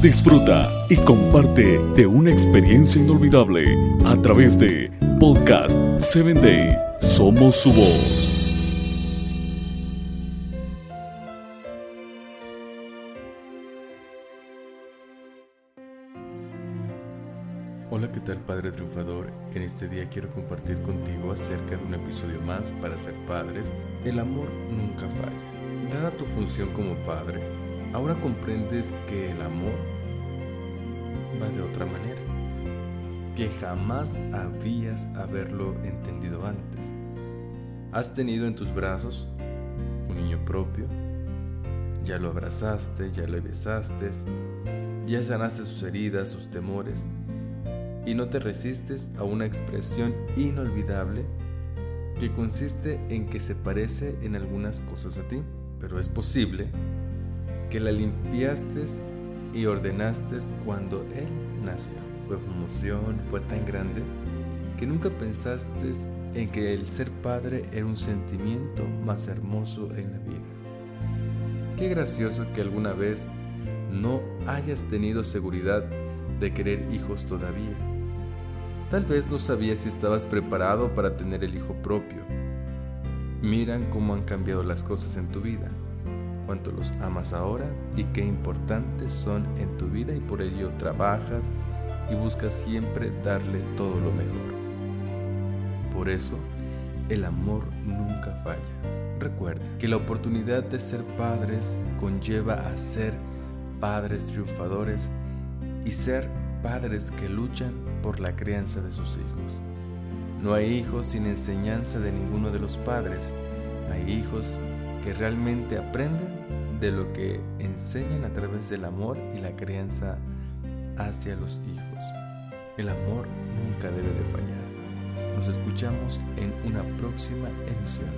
Disfruta y comparte de una experiencia inolvidable a través de Podcast 7 Day. Somos su voz. Hola, ¿qué tal Padre Triunfador? En este día quiero compartir contigo acerca de un episodio más para ser padres. El amor nunca falla. Dada tu función como padre, ahora comprendes que el amor va de otra manera, que jamás habías haberlo entendido antes. Has tenido en tus brazos un niño propio, ya lo abrazaste, ya le besaste, ya sanaste sus heridas, sus temores y no te resistes a una expresión inolvidable que consiste en que se parece en algunas cosas a ti, pero es posible que la limpiaste y ordenaste cuando él nació. Tu emoción fue tan grande que nunca pensaste en que el ser padre era un sentimiento más hermoso en la vida. Qué gracioso que alguna vez no hayas tenido seguridad de querer hijos todavía Tal vez no sabías si estabas preparado para tener el hijo propio. Miran cómo han cambiado las cosas en tu vida, cuánto los amas ahora y qué importantes son en tu vida y por ello trabajas y buscas siempre darle todo lo mejor. Por eso, el amor nunca falla. Recuerda que la oportunidad de ser padres conlleva a ser padres triunfadores y ser padres que luchan por la crianza de sus hijos. No hay hijos sin enseñanza de ninguno de los padres. Hay hijos que realmente aprenden de lo que enseñan a través del amor y la crianza hacia los hijos. El amor nunca debe de fallar. Nos escuchamos en una próxima emisión.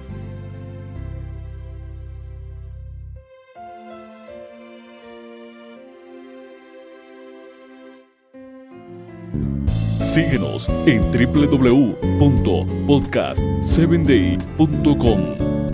Síguenos en www.podcast7day.com.